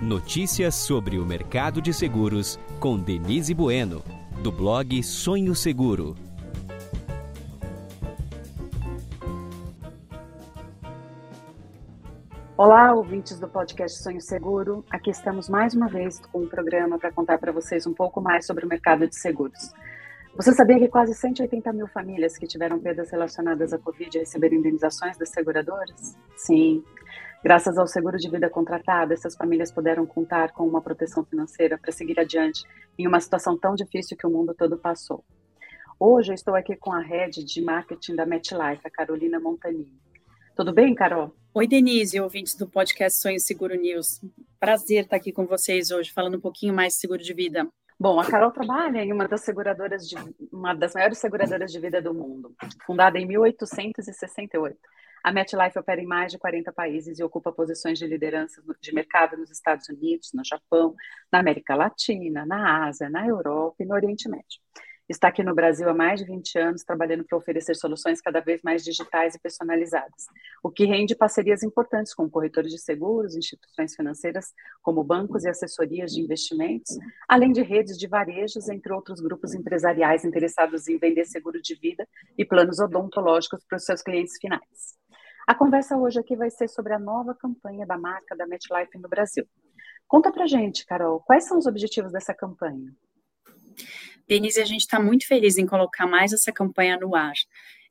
Notícias sobre o mercado de seguros com Denise Bueno, do blog Sonho Seguro. Olá, ouvintes do podcast Sonho Seguro. Aqui estamos mais uma vez com um programa para contar para vocês um pouco mais sobre o mercado de seguros. Você sabia que quase 180 mil famílias que tiveram perdas relacionadas à Covid receberam indenizações das seguradoras? Sim. Graças ao seguro de vida contratado, essas famílias puderam contar com uma proteção financeira para seguir adiante em uma situação tão difícil que o mundo todo passou. Hoje eu estou aqui com a head de marketing da MetLife, a Carolina Montanini. Tudo bem, Carol? Oi, Denise, ouvintes do podcast Sonho Seguro News. Prazer estar aqui com vocês hoje, falando um pouquinho mais de seguro de vida. Bom, a Carol trabalha em uma das seguradoras de uma das maiores seguradoras de vida do mundo, fundada em 1868. A MetLife opera em mais de 40 países e ocupa posições de liderança de mercado nos Estados Unidos, no Japão, na América Latina, na Ásia, na Europa e no Oriente Médio. Está aqui no Brasil há mais de 20 anos, trabalhando para oferecer soluções cada vez mais digitais e personalizadas, o que rende parcerias importantes com corretores de seguros, instituições financeiras, como bancos e assessorias de investimentos, além de redes de varejos, entre outros grupos empresariais interessados em vender seguro de vida e planos odontológicos para os seus clientes finais. A conversa hoje aqui vai ser sobre a nova campanha da marca da MetLife no Brasil. Conta pra gente, Carol, quais são os objetivos dessa campanha? Denise, a gente está muito feliz em colocar mais essa campanha no ar.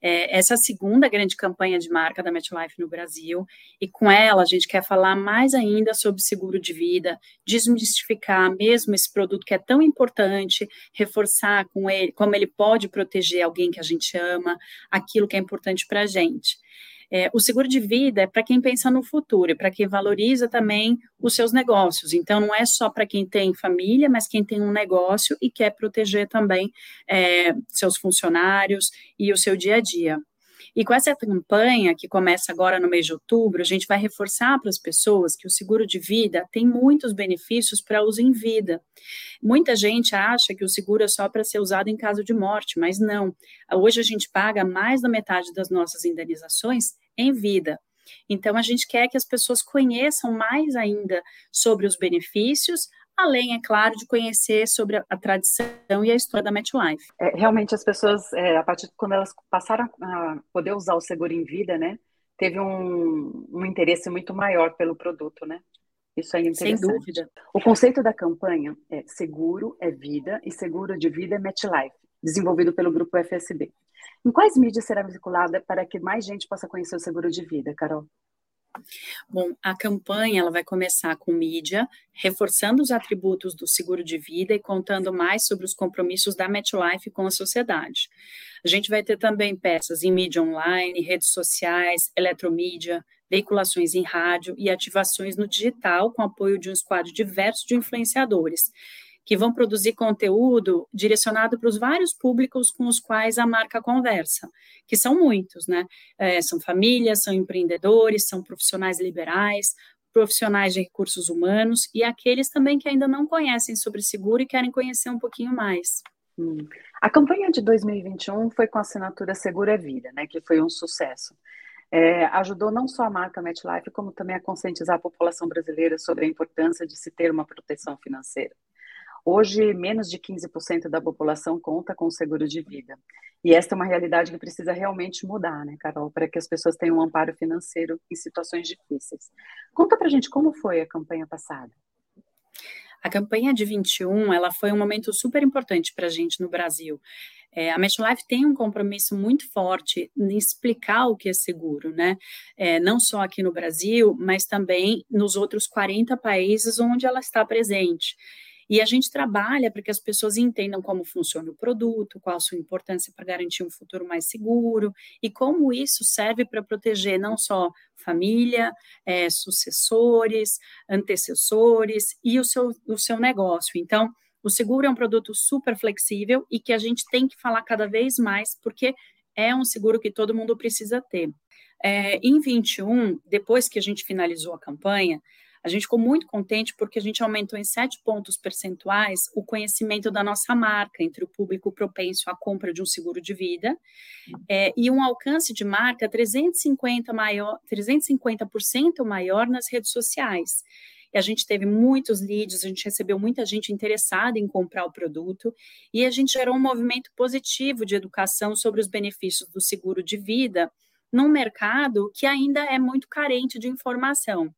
É, essa é a segunda grande campanha de marca da MetLife no Brasil, e com ela a gente quer falar mais ainda sobre seguro de vida, desmistificar mesmo esse produto que é tão importante, reforçar com ele como ele pode proteger alguém que a gente ama, aquilo que é importante para a gente. É, o seguro de vida é para quem pensa no futuro, para quem valoriza também os seus negócios. Então, não é só para quem tem família, mas quem tem um negócio e quer proteger também é, seus funcionários e o seu dia a dia. E com essa campanha, que começa agora no mês de outubro, a gente vai reforçar para as pessoas que o seguro de vida tem muitos benefícios para uso em vida. Muita gente acha que o seguro é só para ser usado em caso de morte, mas não. Hoje a gente paga mais da metade das nossas indenizações em vida. Então, a gente quer que as pessoas conheçam mais ainda sobre os benefícios, além, é claro, de conhecer sobre a, a tradição e a história da MetLife. É, realmente, as pessoas, é, a partir de quando elas passaram a poder usar o seguro em vida, né, teve um, um interesse muito maior pelo produto, né? Isso aí é interessante. Sem dúvida. O conceito da campanha é seguro é vida e seguro de vida é MetLife, desenvolvido pelo grupo FSB. Em quais mídias será veiculada para que mais gente possa conhecer o seguro de vida, Carol? Bom, a campanha ela vai começar com mídia, reforçando os atributos do seguro de vida e contando mais sobre os compromissos da MetLife com a sociedade. A gente vai ter também peças em mídia online, redes sociais, eletromídia, veiculações em rádio e ativações no digital com apoio de um quadro diverso de influenciadores que vão produzir conteúdo direcionado para os vários públicos com os quais a marca conversa, que são muitos, né? É, são famílias, são empreendedores, são profissionais liberais, profissionais de recursos humanos e aqueles também que ainda não conhecem sobre seguro e querem conhecer um pouquinho mais. Hum. A campanha de 2021 foi com a assinatura Seguro é Vida, né, que foi um sucesso. É, ajudou não só a marca MetLife, como também a conscientizar a população brasileira sobre a importância de se ter uma proteção financeira. Hoje, menos de 15% da população conta com seguro de vida. E esta é uma realidade que precisa realmente mudar, né, Carol, para que as pessoas tenham um amparo financeiro em situações difíceis. Conta pra gente como foi a campanha passada. A campanha de 21, ela foi um momento super importante para a gente no Brasil. É, a MetLife tem um compromisso muito forte em explicar o que é seguro, né? É, não só aqui no Brasil, mas também nos outros 40 países onde ela está presente. E a gente trabalha para que as pessoas entendam como funciona o produto, qual a sua importância para garantir um futuro mais seguro e como isso serve para proteger não só família, é, sucessores, antecessores e o seu, o seu negócio. Então, o seguro é um produto super flexível e que a gente tem que falar cada vez mais, porque é um seguro que todo mundo precisa ter. É, em 21, depois que a gente finalizou a campanha, a gente ficou muito contente porque a gente aumentou em sete pontos percentuais o conhecimento da nossa marca entre o público propenso à compra de um seguro de vida é, e um alcance de marca 350 maior, 350% maior nas redes sociais. e a gente teve muitos leads, a gente recebeu muita gente interessada em comprar o produto, e a gente gerou um movimento positivo de educação sobre os benefícios do seguro de vida num mercado que ainda é muito carente de informação.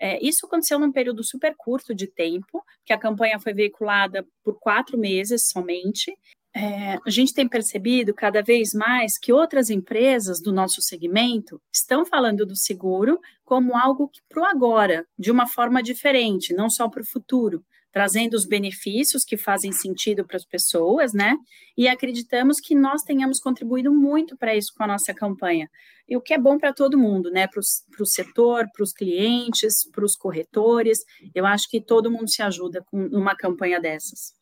É, isso aconteceu num período super curto de tempo, que a campanha foi veiculada por quatro meses somente. É, a gente tem percebido cada vez mais que outras empresas do nosso segmento estão falando do seguro como algo para o agora, de uma forma diferente, não só para o futuro trazendo os benefícios que fazem sentido para as pessoas, né? E acreditamos que nós tenhamos contribuído muito para isso com a nossa campanha. E o que é bom para todo mundo, né? Para o setor, para os clientes, para os corretores. Eu acho que todo mundo se ajuda com uma campanha dessas.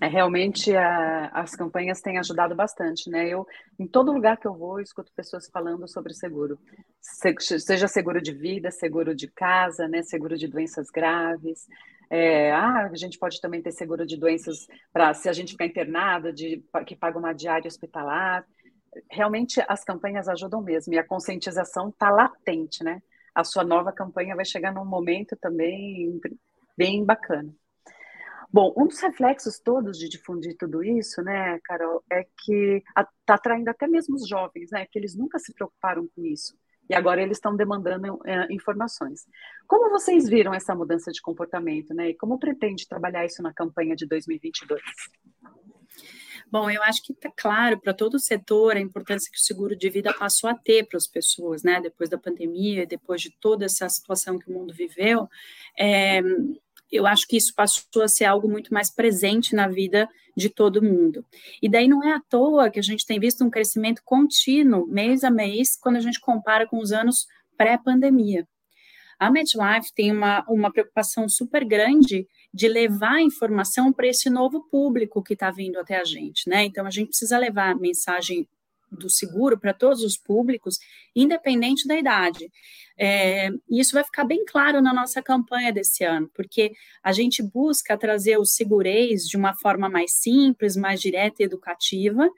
É, realmente a, as campanhas têm ajudado bastante, né? Eu, em todo lugar que eu vou, escuto pessoas falando sobre seguro. Se, seja seguro de vida, seguro de casa, né? Seguro de doenças graves. É, ah, a gente pode também ter seguro de doenças para se a gente ficar internado, de, que paga uma diária hospitalar. Realmente as campanhas ajudam mesmo e a conscientização está latente, né? A sua nova campanha vai chegar num momento também bem bacana. Bom, um dos reflexos todos de difundir tudo isso, né, Carol, é que está atraindo até mesmo os jovens, né, que eles nunca se preocuparam com isso e agora eles estão demandando é, informações. Como vocês viram essa mudança de comportamento, né? E como pretende trabalhar isso na campanha de 2022? Bom, eu acho que está claro para todo o setor a importância que o seguro de vida passou a ter para as pessoas, né? Depois da pandemia, depois de toda essa situação que o mundo viveu, é, eu acho que isso passou a ser algo muito mais presente na vida de todo mundo. E daí não é à toa que a gente tem visto um crescimento contínuo, mês a mês, quando a gente compara com os anos pré-pandemia. A MetLife tem uma, uma preocupação super grande de levar informação para esse novo público que está vindo até a gente, né? Então a gente precisa levar a mensagem do seguro para todos os públicos, independente da idade. É, e isso vai ficar bem claro na nossa campanha desse ano, porque a gente busca trazer o segurez de uma forma mais simples, mais direta e educativa.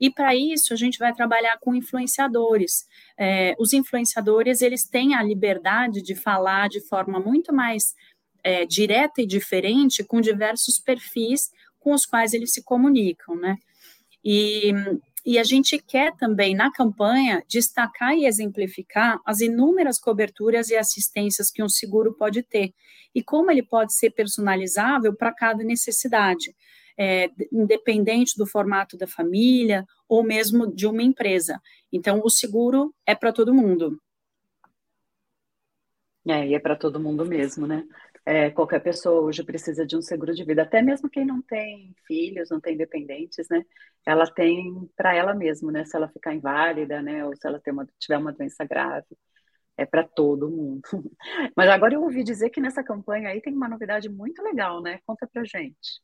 E para isso a gente vai trabalhar com influenciadores. É, os influenciadores eles têm a liberdade de falar de forma muito mais é, direta e diferente com diversos perfis com os quais eles se comunicam, né? E e a gente quer também, na campanha, destacar e exemplificar as inúmeras coberturas e assistências que um seguro pode ter e como ele pode ser personalizável para cada necessidade, é, independente do formato da família ou mesmo de uma empresa. Então, o seguro é para todo mundo. É, e é para todo mundo mesmo, né? É, qualquer pessoa hoje precisa de um seguro de vida, até mesmo quem não tem filhos, não tem dependentes, né? Ela tem para ela mesma, né? Se ela ficar inválida, né? Ou se ela uma, tiver uma doença grave, é para todo mundo. Mas agora eu ouvi dizer que nessa campanha aí tem uma novidade muito legal, né? Conta pra gente.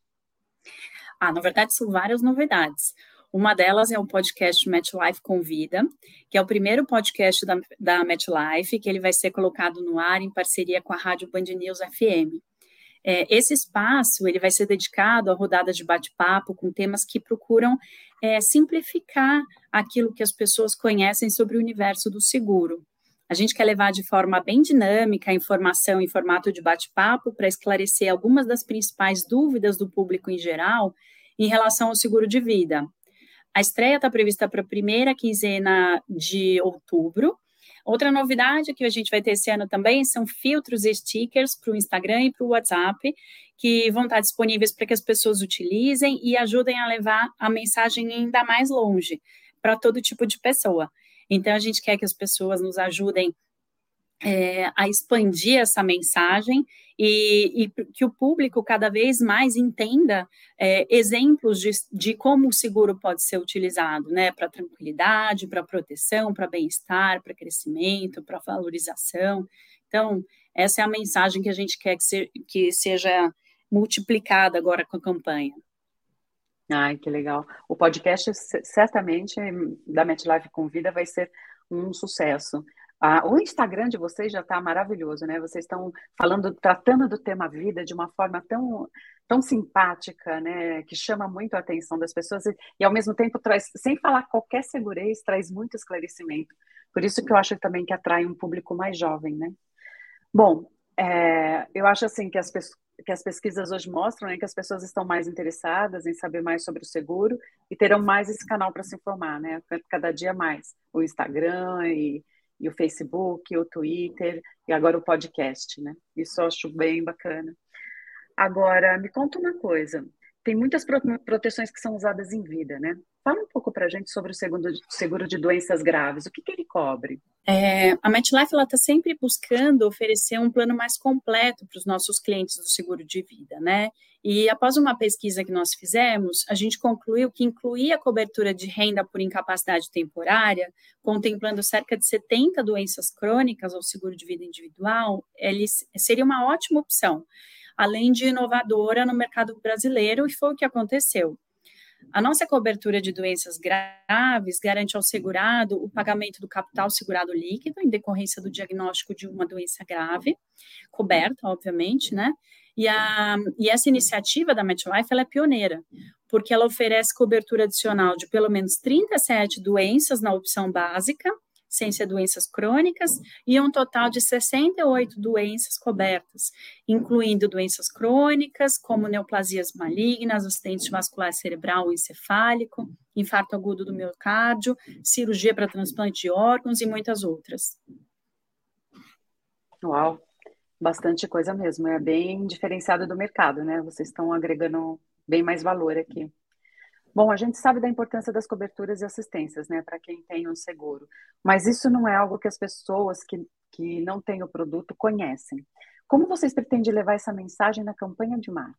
Ah, na verdade são várias novidades. Uma delas é o podcast MetLife Convida, que é o primeiro podcast da, da MetLife, que ele vai ser colocado no ar em parceria com a Rádio Band News FM. É, esse espaço ele vai ser dedicado a rodadas de bate-papo com temas que procuram é, simplificar aquilo que as pessoas conhecem sobre o universo do seguro. A gente quer levar de forma bem dinâmica a informação em formato de bate-papo para esclarecer algumas das principais dúvidas do público em geral em relação ao seguro de vida. A estreia está prevista para a primeira quinzena de outubro. Outra novidade que a gente vai ter esse ano também são filtros e stickers para o Instagram e para o WhatsApp, que vão estar disponíveis para que as pessoas utilizem e ajudem a levar a mensagem ainda mais longe para todo tipo de pessoa. Então, a gente quer que as pessoas nos ajudem é, a expandir essa mensagem e, e, que o público cada vez mais entenda é, exemplos de, de, como o seguro pode ser utilizado, né, para tranquilidade, para proteção, para bem-estar, para crescimento, para valorização. Então, essa é a mensagem que a gente quer que, que seja multiplicada agora com a campanha. Ai, que legal. O podcast, certamente, da MetLife Convida vai ser um sucesso. Ah, o Instagram de vocês já está maravilhoso, né? Vocês estão falando, tratando do tema vida de uma forma tão, tão simpática, né? Que chama muito a atenção das pessoas e, e, ao mesmo tempo traz, sem falar qualquer segurança, traz muito esclarecimento. Por isso que eu acho também que atrai um público mais jovem, né? Bom, É, eu acho assim que as, que as pesquisas hoje mostram né, que as pessoas estão mais interessadas em saber mais sobre o seguro e terão mais esse canal para se informar, né? Cada dia mais. O Instagram e, e o Facebook, o Twitter e agora o podcast, né? Isso eu acho bem bacana. Agora, me conta uma coisa. Tem muitas proteções que são usadas em vida, né? Fala um pouco para a gente sobre o seguro, seguro de doenças graves. O que, que ele cobre? É, a MetLife está sempre buscando oferecer um plano mais completo para os nossos clientes do seguro de vida, né? E após uma pesquisa que nós fizemos, a gente concluiu que incluir a cobertura de renda por incapacidade temporária, contemplando cerca de 70 doenças crônicas ao seguro de vida individual, ele seria uma ótima opção, além de inovadora no mercado brasileiro, e foi o que aconteceu. A nossa cobertura de doenças graves garante ao segurado o pagamento do capital segurado líquido em decorrência do diagnóstico de uma doença grave, coberta, obviamente, né? E, a, e essa iniciativa da MetLife ela é pioneira, porque ela oferece cobertura adicional de pelo menos 37 doenças na opção básica, ser doenças crônicas, e um total de 68 doenças cobertas, incluindo doenças crônicas, como neoplasias malignas, acidente vascular cerebral encefálico, infarto agudo do miocárdio, cirurgia para transplante de órgãos e muitas outras. Uau, bastante coisa mesmo. É bem diferenciado do mercado, né? Vocês estão agregando bem mais valor aqui. Bom, a gente sabe da importância das coberturas e assistências, né, para quem tem um seguro, mas isso não é algo que as pessoas que, que não têm o produto conhecem. Como vocês pretendem levar essa mensagem na campanha de marca?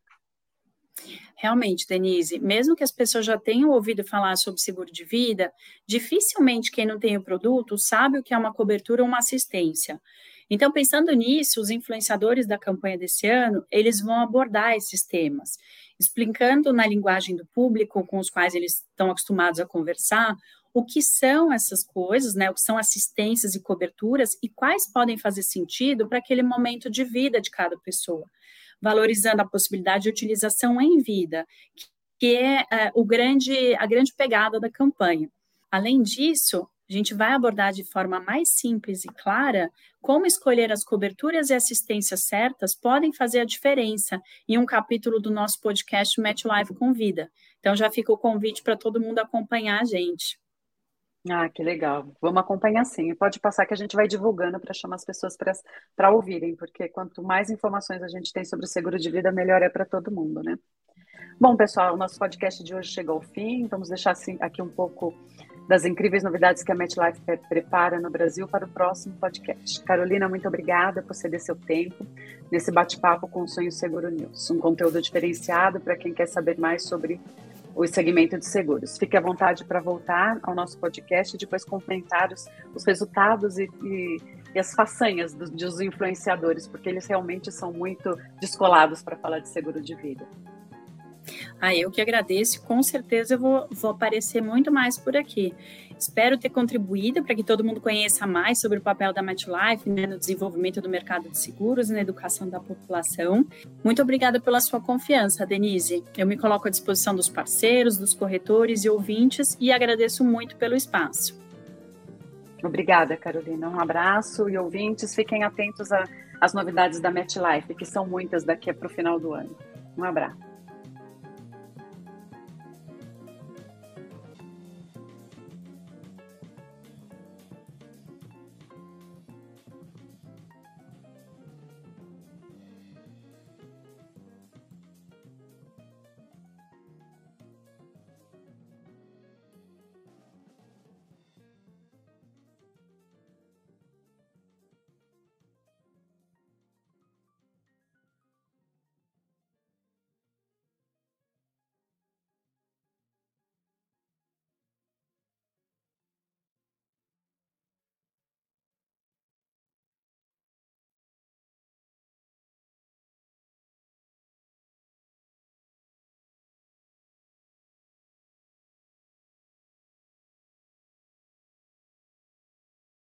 Realmente, Denise, mesmo que as pessoas já tenham ouvido falar sobre seguro de vida, dificilmente quem não tem o produto sabe o que é uma cobertura ou uma assistência. Então, pensando nisso, os influenciadores da campanha desse ano, eles vão abordar esses temas explicando na linguagem do público com os quais eles estão acostumados a conversar o que são essas coisas, né? O que são assistências e coberturas e quais podem fazer sentido para aquele momento de vida de cada pessoa, valorizando a possibilidade de utilização em vida, que é, é o grande, a grande pegada da campanha. Além disso, a gente vai abordar de forma mais simples e clara como escolher as coberturas e assistências certas podem fazer a diferença em um capítulo do nosso podcast Match Live Convida. Então já fica o convite para todo mundo acompanhar a gente. Ah, que legal. Vamos acompanhar sim. pode passar que a gente vai divulgando para chamar as pessoas para ouvirem, porque quanto mais informações a gente tem sobre o seguro de vida, melhor é para todo mundo, né? Bom, pessoal, o nosso podcast de hoje chegou ao fim. Vamos deixar assim, aqui um pouco das incríveis novidades que a MetLife prepara no Brasil para o próximo podcast. Carolina, muito obrigada por ceder seu tempo nesse bate-papo com o Sonho Seguro News, um conteúdo diferenciado para quem quer saber mais sobre o segmento de seguros. Fique à vontade para voltar ao nosso podcast e depois comentar os, os resultados e, e, e, as façanhas dos, dos influenciadores, porque eles realmente são muito descolados para falar de seguro de vida. Ah, eu que agradeço, com certeza eu vou, vou aparecer muito mais por aqui. Espero ter contribuído para que todo mundo conheça mais sobre o papel da MetLife né, no desenvolvimento do mercado de seguros na educação da população. Muito obrigada pela sua confiança, Denise. Eu me coloco à disposição dos parceiros, dos corretores e ouvintes e agradeço muito pelo espaço. Obrigada, Carolina. Um abraço e ouvintes, fiquem atentos às novidades da MetLife, que são muitas daqui para o final do ano. Um abraço.